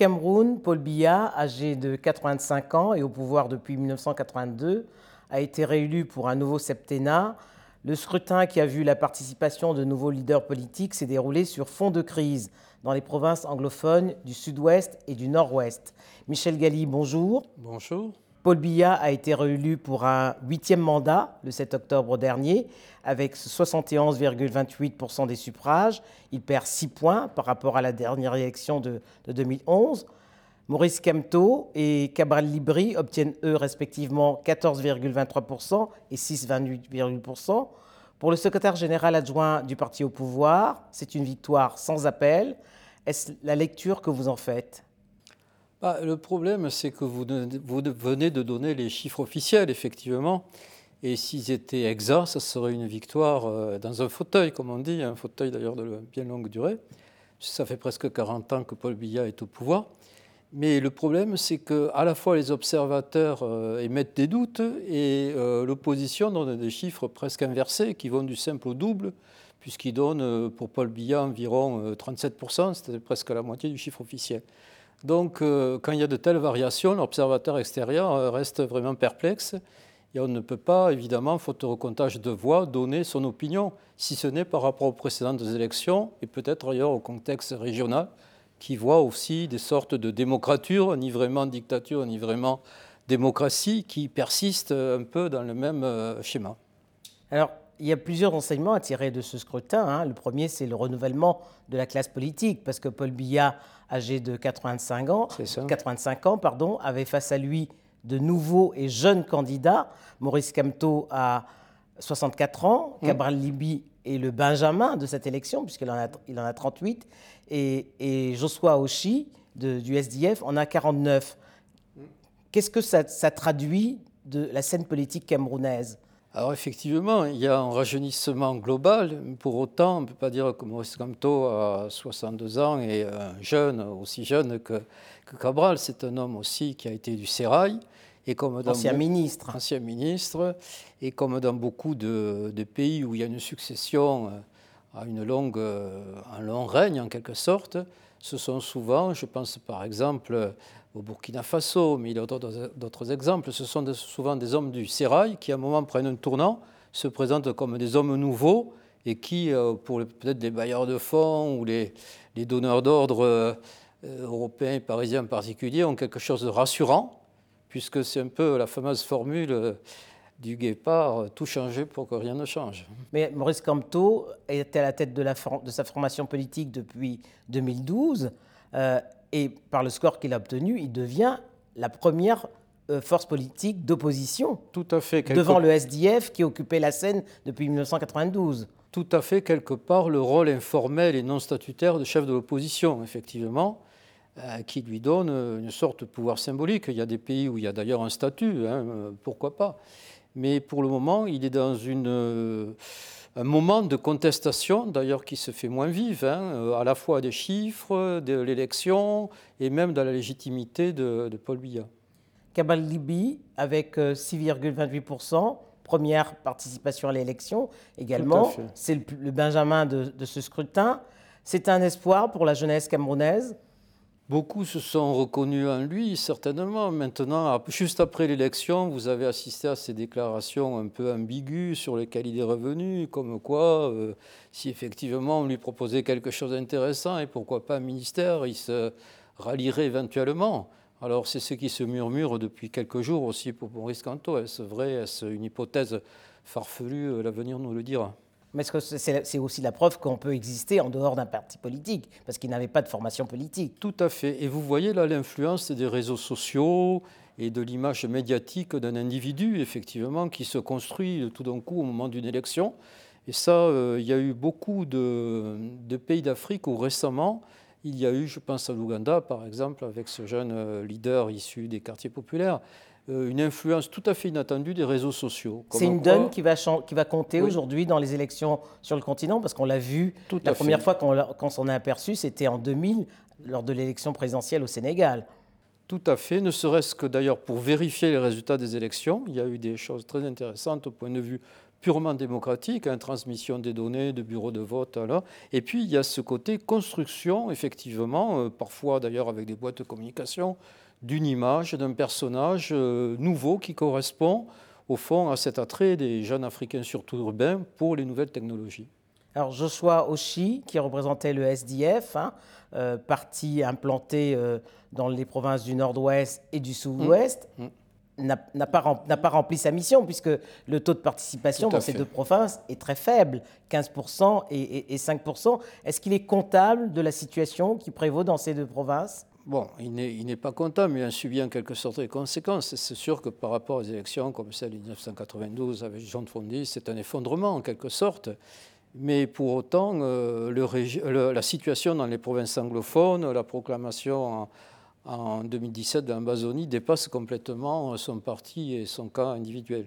Cameroun, Paul Biya, âgé de 85 ans et au pouvoir depuis 1982, a été réélu pour un nouveau septennat. Le scrutin qui a vu la participation de nouveaux leaders politiques s'est déroulé sur fond de crise dans les provinces anglophones du sud-ouest et du nord-ouest. Michel Galli, bonjour. Bonjour. Paul Biya a été réélu pour un huitième mandat le 7 octobre dernier avec 71,28% des suffrages. Il perd 6 points par rapport à la dernière élection de, 2011. Maurice Kamto et Cabral Libri obtiennent eux respectivement 14,23% et 6,28%. Pour le secrétaire général adjoint du parti au pouvoir, c'est une victoire sans appel. Est-ce la lecture que vous en faites? Bah, le problème, c'est que vous, venez de donner les chiffres officiels, effectivement. Et s'ils étaient exacts, ça serait une victoire euh, dans un fauteuil, comme on dit, un fauteuil d'ailleurs de bien longue durée. Ça fait presque 40 ans que Paul Biya est au pouvoir. Mais le problème, c'est que à la fois les observateurs euh, émettent des doutes et euh, l'opposition donne des chiffres presque inversés qui vont du simple au double, puisqu'ils donnent pour Paul Biya environ 37%, c'est presque la moitié du chiffre officiel. Donc, euh, quand il y a de telles variations, l'observateur extérieur euh, reste vraiment perplexe et on ne peut pas, évidemment, faute de recomptage de voix, donner son opinion, si ce n'est par rapport aux précédentes élections et peut-être ailleurs au contexte régional, qui voit aussi des sortes de démocrature, ni vraiment dictature, ni vraiment démocratie, qui persistent un peu dans le même euh, schéma. Il y a plusieurs enseignements à tirer de ce scrutin. Hein. Le premier, c'est le renouvellement de la classe politique, parce que Paul Biya, âgé de 85 ans, 85 ans pardon, avait face à lui de nouveaux et jeunes candidats. Maurice Kamto a 64 ans, mmh. Cabral Libi est le Benjamin de cette élection, puisqu'il en a, il en a 38, et, Joshua Oshi du SDF en a 49. Qu'est-ce que ça traduit de la scène politique camerounaise? Alors effectivement, il y a un rajeunissement global. Pour autant, on ne peut pas dire que Maurice Kamto a 62 ans et un jeune, aussi jeune que, Cabral. C'est un homme aussi qui a été du Sérail. Et comme dans ancien ministre. Ancien ministre. Et comme dans beaucoup de, pays où il y a une succession euh, à une longue, euh, un long règne en quelque sorte, ce sont souvent, je pense par exemple au Burkina Faso, mais il y a d'autres exemples. Ce sont souvent des hommes du sérail qui, à un moment, prennent un tournant, se présentent comme des hommes nouveaux et qui, euh, pour peut-être les bailleurs de fonds ou les, donneurs d'ordre euh, européens et parisiens en particulier, ont quelque chose de rassurant, puisque c'est un peu la fameuse formule euh, du guépard, tout changer pour que rien ne change. Mais Maurice Camteau était à la tête de, sa formation politique depuis 2012. Et par le score qu'il a obtenu, il devient la première euh, force politique d'opposition. Tout à fait. Devant le SDF qui occupait la scène depuis 1992. Tout à fait, quelque part, le rôle informel et non statutaire de chef de l'opposition, effectivement, euh, qui lui donne une sorte de pouvoir symbolique. Il y a des pays où il y a d'ailleurs un statut, hein, euh, pourquoi pas. Mais pour le moment, il est dans une un moment de contestation, d'ailleurs qui se fait moins vive, hein, euh, à la fois des chiffres, de l'élection et même de la légitimité de, Paul Biya. Kabal Libi, avec 6,28%, euh, première participation à l'élection également. C'est le, benjamin de ce scrutin. C'est un espoir pour la jeunesse camerounaise Beaucoup se sont reconnus en lui, certainement. Maintenant, juste après l'élection, vous avez assisté à ces déclarations un peu ambiguës sur lesquelles il est revenu, comme quoi, euh, si effectivement on lui proposait quelque chose d'intéressant, et pourquoi pas un ministère, il se rallierait éventuellement. Alors c'est ce qui se murmure depuis quelques jours aussi pour Maurice Canto. Est-ce vrai? Est-ce une hypothèse farfelue? L'avenir nous le dira. Mais c'est aussi la preuve qu'on peut exister en dehors d'un parti politique, parce qu'il n'avait pas de formation politique. Tout à fait. Et vous voyez là l'influence des réseaux sociaux et de l'image médiatique d'un individu, effectivement, qui se construit tout d'un coup au moment d'une élection. Et ça, euh, il y a eu beaucoup de, de pays d'Afrique où récemment, il y a eu, je pense à l'Ouganda par exemple, avec ce jeune euh, leader issu des quartiers populaires, une influence tout à fait inattendue des réseaux sociaux. C'est une donne qui va, qui va compter aujourd'hui dans les élections sur le continent, parce qu'on l'a vu, la première fois qu'on s'en est aperçu, c'était en 2000, lors de l'élection présidentielle au Sénégal. Tout à fait, ne serait-ce que d'ailleurs pour vérifier les résultats des élections. Il y a eu des choses très intéressantes au point de vue purement démocratique, hein, transmission des données, de bureaux de vote. Là. Et puis, il y a ce côté construction, effectivement, euh, parfois d'ailleurs avec des boîtes de communication, d'une image, d'un personnage euh, nouveau qui correspond, au fond, à cet attrait des jeunes Africains, surtout urbains, pour les nouvelles technologies. Alors Joshua Oshi, qui représentait le SDF, hein, euh, parti implanté dans les provinces du Nord-Ouest et du Sud-Ouest, mmh. Mmh n'a pas, pas, rempli sa mission, puisque le taux de participation dans ces deux provinces est très faible, 15% et, 5%. Est-ce qu'il est comptable de la situation qui prévaut dans ces deux provinces? Bon, il n'est pas comptable, mais il a subi en quelque sorte les conséquences. C'est sûr que par rapport aux élections comme celle de 1992 avec Jean de Fondy, c'est un effondrement en quelque sorte. Mais pour autant, euh, la situation dans les provinces anglophones, la proclamation en, en 2017 l'Ambazonie dépasse complètement son parti et son cas individuel.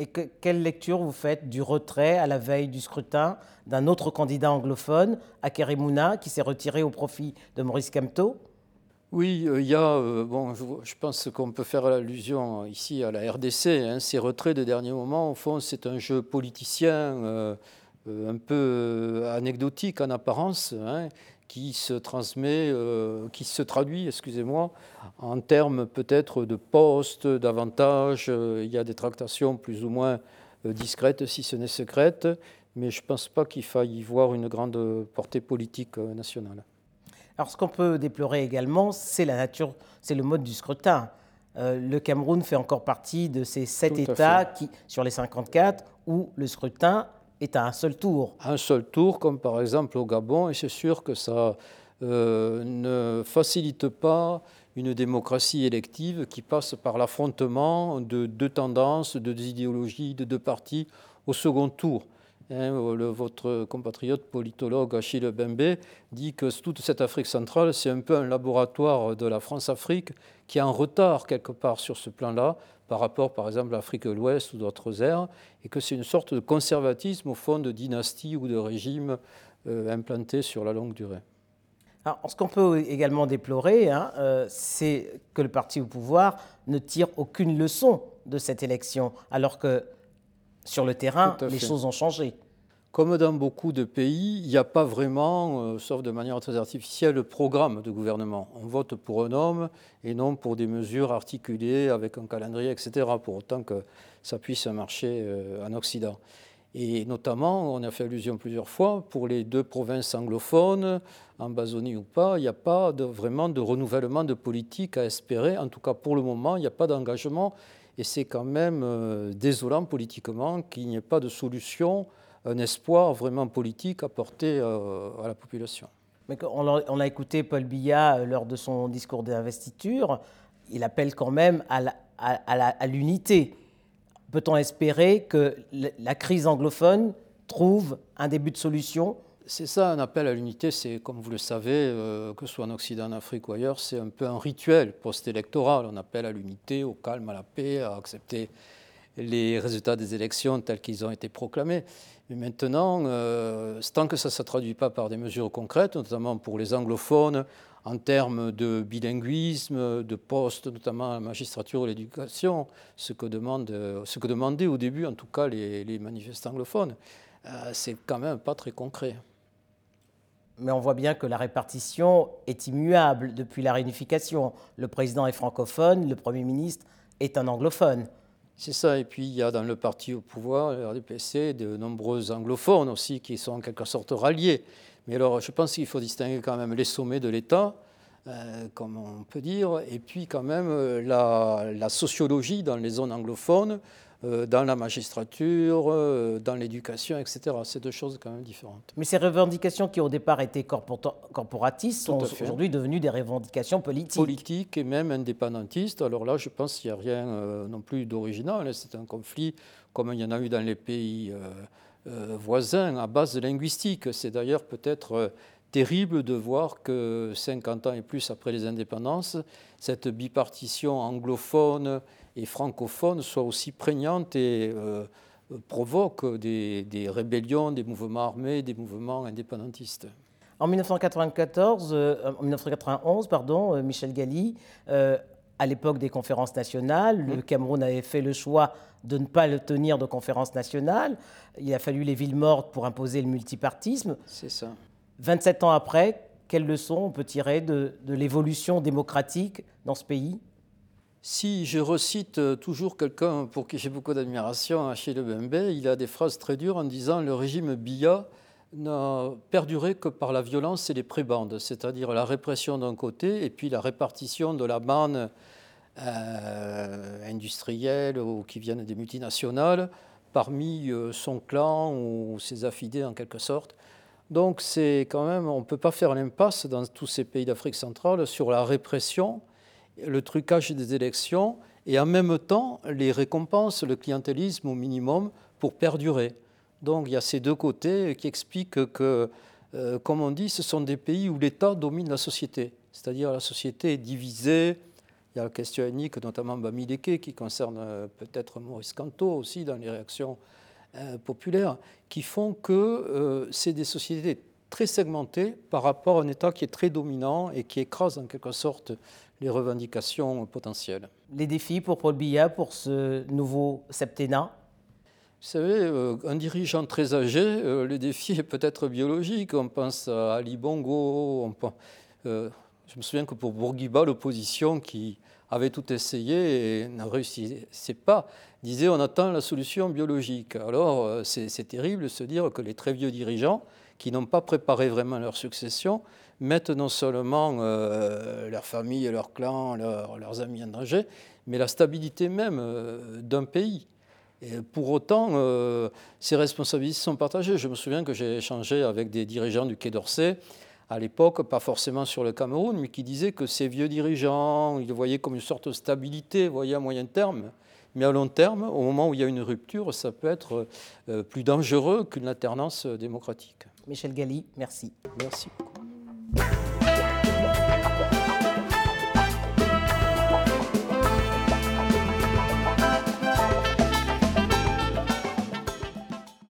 Et quelle lecture vous faites du retrait à la veille du scrutin d'un autre candidat anglophone, Akerimuna, qui s'est retiré au profit de Maurice Kamto oui, euh, il y a, euh, bon, je, pense qu'on peut faire allusion ici à la RDC. Hein, ces retraits de dernier moment, au fond, c'est un jeu politicien euh, un peu anecdotique en apparence, hein, qui se transmet, euh, qui se traduit, excusez-moi, en termes peut-être de postes, d'avantages. Euh, il y a des tractations plus ou moins euh, discrètes, si ce n'est secrètes, mais je ne pense pas qu'il faille y voir une grande portée politique nationale. Alors, ce qu'on peut déplorer également, c'est la nature, c'est le mode du scrutin. le Cameroun fait encore partie de ces sept États qui, sur les 54 où le scrutin est à un seul tour. Un seul tour, comme par exemple au Gabon, et c'est sûr que ça euh, ne facilite pas une démocratie élective qui passe par l'affrontement de deux tendances, de deux idéologies, de deux partis au second tour. Hein, votre compatriote politologue Achille Bembe dit que toute cette Afrique centrale, c'est un peu un laboratoire de la France-Afrique qui est en retard quelque part sur ce plan-là par rapport, par exemple, à l'Afrique de l'Ouest ou d'autres aires, et que c'est une sorte de conservatisme au fond de dynastie ou de régime euh, implanté sur la longue durée. Alors, ce qu'on peut également déplorer, hein, euh, c'est que le parti au pouvoir ne tire aucune leçon de cette élection, alors que sur le terrain, les choses ont changé. Comme dans beaucoup de pays, il n'y a pas vraiment, euh, sauf de manière très artificielle, de programme de gouvernement. On vote pour un homme et non pour des mesures articulées avec un calendrier, etc., pour autant que ça puisse marcher euh, en Occident. Et notamment, on a fait allusion plusieurs fois, pour les deux provinces anglophones, en Basonie ou pas, il n'y a pas vraiment de renouvellement de politique à espérer. En tout cas, pour le moment, il n'y a pas d'engagement. Et c'est quand même euh, désolant politiquement qu'il n'y ait pas de solution un espoir vraiment politique apporté euh, à la population. Mais on a écouté Paul Biya euh, lors de son discours d'investiture, il appelle quand même à l'unité. Peut-on espérer que la crise anglophone trouve un début de solution? C'est ça, un appel à l'unité, c'est, comme vous le savez, euh, que ce soit en Occident, en Afrique ou ailleurs, c'est un peu un rituel post-électoral. On appelle à l'unité, au calme, à la paix, à accepter les résultats des élections tels qu'ils ont été proclamés. Mais maintenant, euh, tant que ça ne se traduit pas par des mesures concrètes, notamment pour les anglophones, en termes de bilinguisme, de postes, notamment à la magistrature ou l'éducation, ce, que ce que demandaient au début, en tout cas, les, manifestants anglophones, euh, c'est quand même pas très concret. Mais on voit bien que la répartition est immuable depuis la réunification. Le président est francophone, le Premier ministre est un anglophone. C'est ça, et puis il y a dans le parti au pouvoir, le RDPC, de nombreux anglophones aussi qui sont en quelque sorte ralliés. Mais alors je pense qu'il faut distinguer quand même les sommets de l'État, euh, comme on peut dire, et puis quand même euh, la sociologie dans les zones anglophones, dans la magistrature, euh, dans l'éducation, etc. C'est deux choses quand même différentes. Mais ces revendications qui au départ étaient corporatistes sont aujourd'hui devenues des revendications politiques. Politiques et même indépendantistes. Alors là, je pense qu'il n'y a rien euh, non plus d'original. C'est un conflit comme il y en a eu dans les pays voisins à base linguistique. C'est d'ailleurs peut-être terrible de voir que 50 ans et plus après les indépendances, cette bipartition anglophone et francophone soit aussi prégnante et euh, provoque des, rébellions, des mouvements armés, des mouvements indépendantistes. En 1994, 1991, euh, pardon, euh, Michel Galli à l'époque des conférences nationales. Le mmh. Cameroun avait fait le choix de ne pas le tenir de conférences nationales. Il a fallu les villes mortes pour imposer le multipartisme. C'est ça. 27 ans après, quelles leçons on peut tirer de, l'évolution démocratique dans ce pays? Si je recite euh, toujours quelqu'un pour qui j'ai beaucoup d'admiration, Achille Bembe, il a des phrases très dures en disant le régime Biya n'a perduré que par la violence et les prébandes, c'est-à-dire la répression d'un côté et puis la répartition de la manne euh, industrielle ou qui viennent des multinationales parmi euh, son clan ou ses affidés en quelque sorte. Donc c'est quand même, on ne peut pas faire l'impasse dans tous ces pays d'Afrique centrale sur la répression, le trucage des élections et en même temps les récompenses, le clientélisme au minimum pour perdurer. Donc il y a ces deux côtés qui expliquent que, euh, comme on dit, ce sont des pays où l'État domine la société. C'est-à-dire la société est divisée. Il y a la question ethnique, notamment Bamileke, qui concerne euh, peut-être Maurice Canto aussi dans les réactions euh, populaires, qui font que c'est des sociétés très segmentées par rapport à un État qui est très dominant et qui écrase en quelque sorte les revendications potentielles. Les défis pour Paul Biya pour ce nouveau septennat? Vous savez, euh, un dirigeant très âgé, le défi est peut-être biologique. On pense à Ali Bongo. On pense, je me souviens que pour Bourguiba, l'opposition qui avait tout essayé et n'a réussi pas, disait on attend la solution biologique. Alors euh, c'est terrible de se dire que les très vieux dirigeants, qui n'ont pas préparé vraiment leur succession, mettent non seulement euh, leur famille, leur clan, leurs amis en danger, mais la stabilité même euh, d'un pays. Pour autant, ces responsabilités sont partagées. Je me souviens que j'ai échangé avec des dirigeants du Quai d'Orsay à l'époque, pas forcément sur le Cameroun, mais qui disaient que ces vieux dirigeants, ils le voyaient comme une sorte de stabilité, voyaient à moyen terme. Mais à long terme, au moment où il y a une rupture, ça peut être euh, plus dangereux qu'une alternance démocratique. Michel Galli, merci. Merci beaucoup.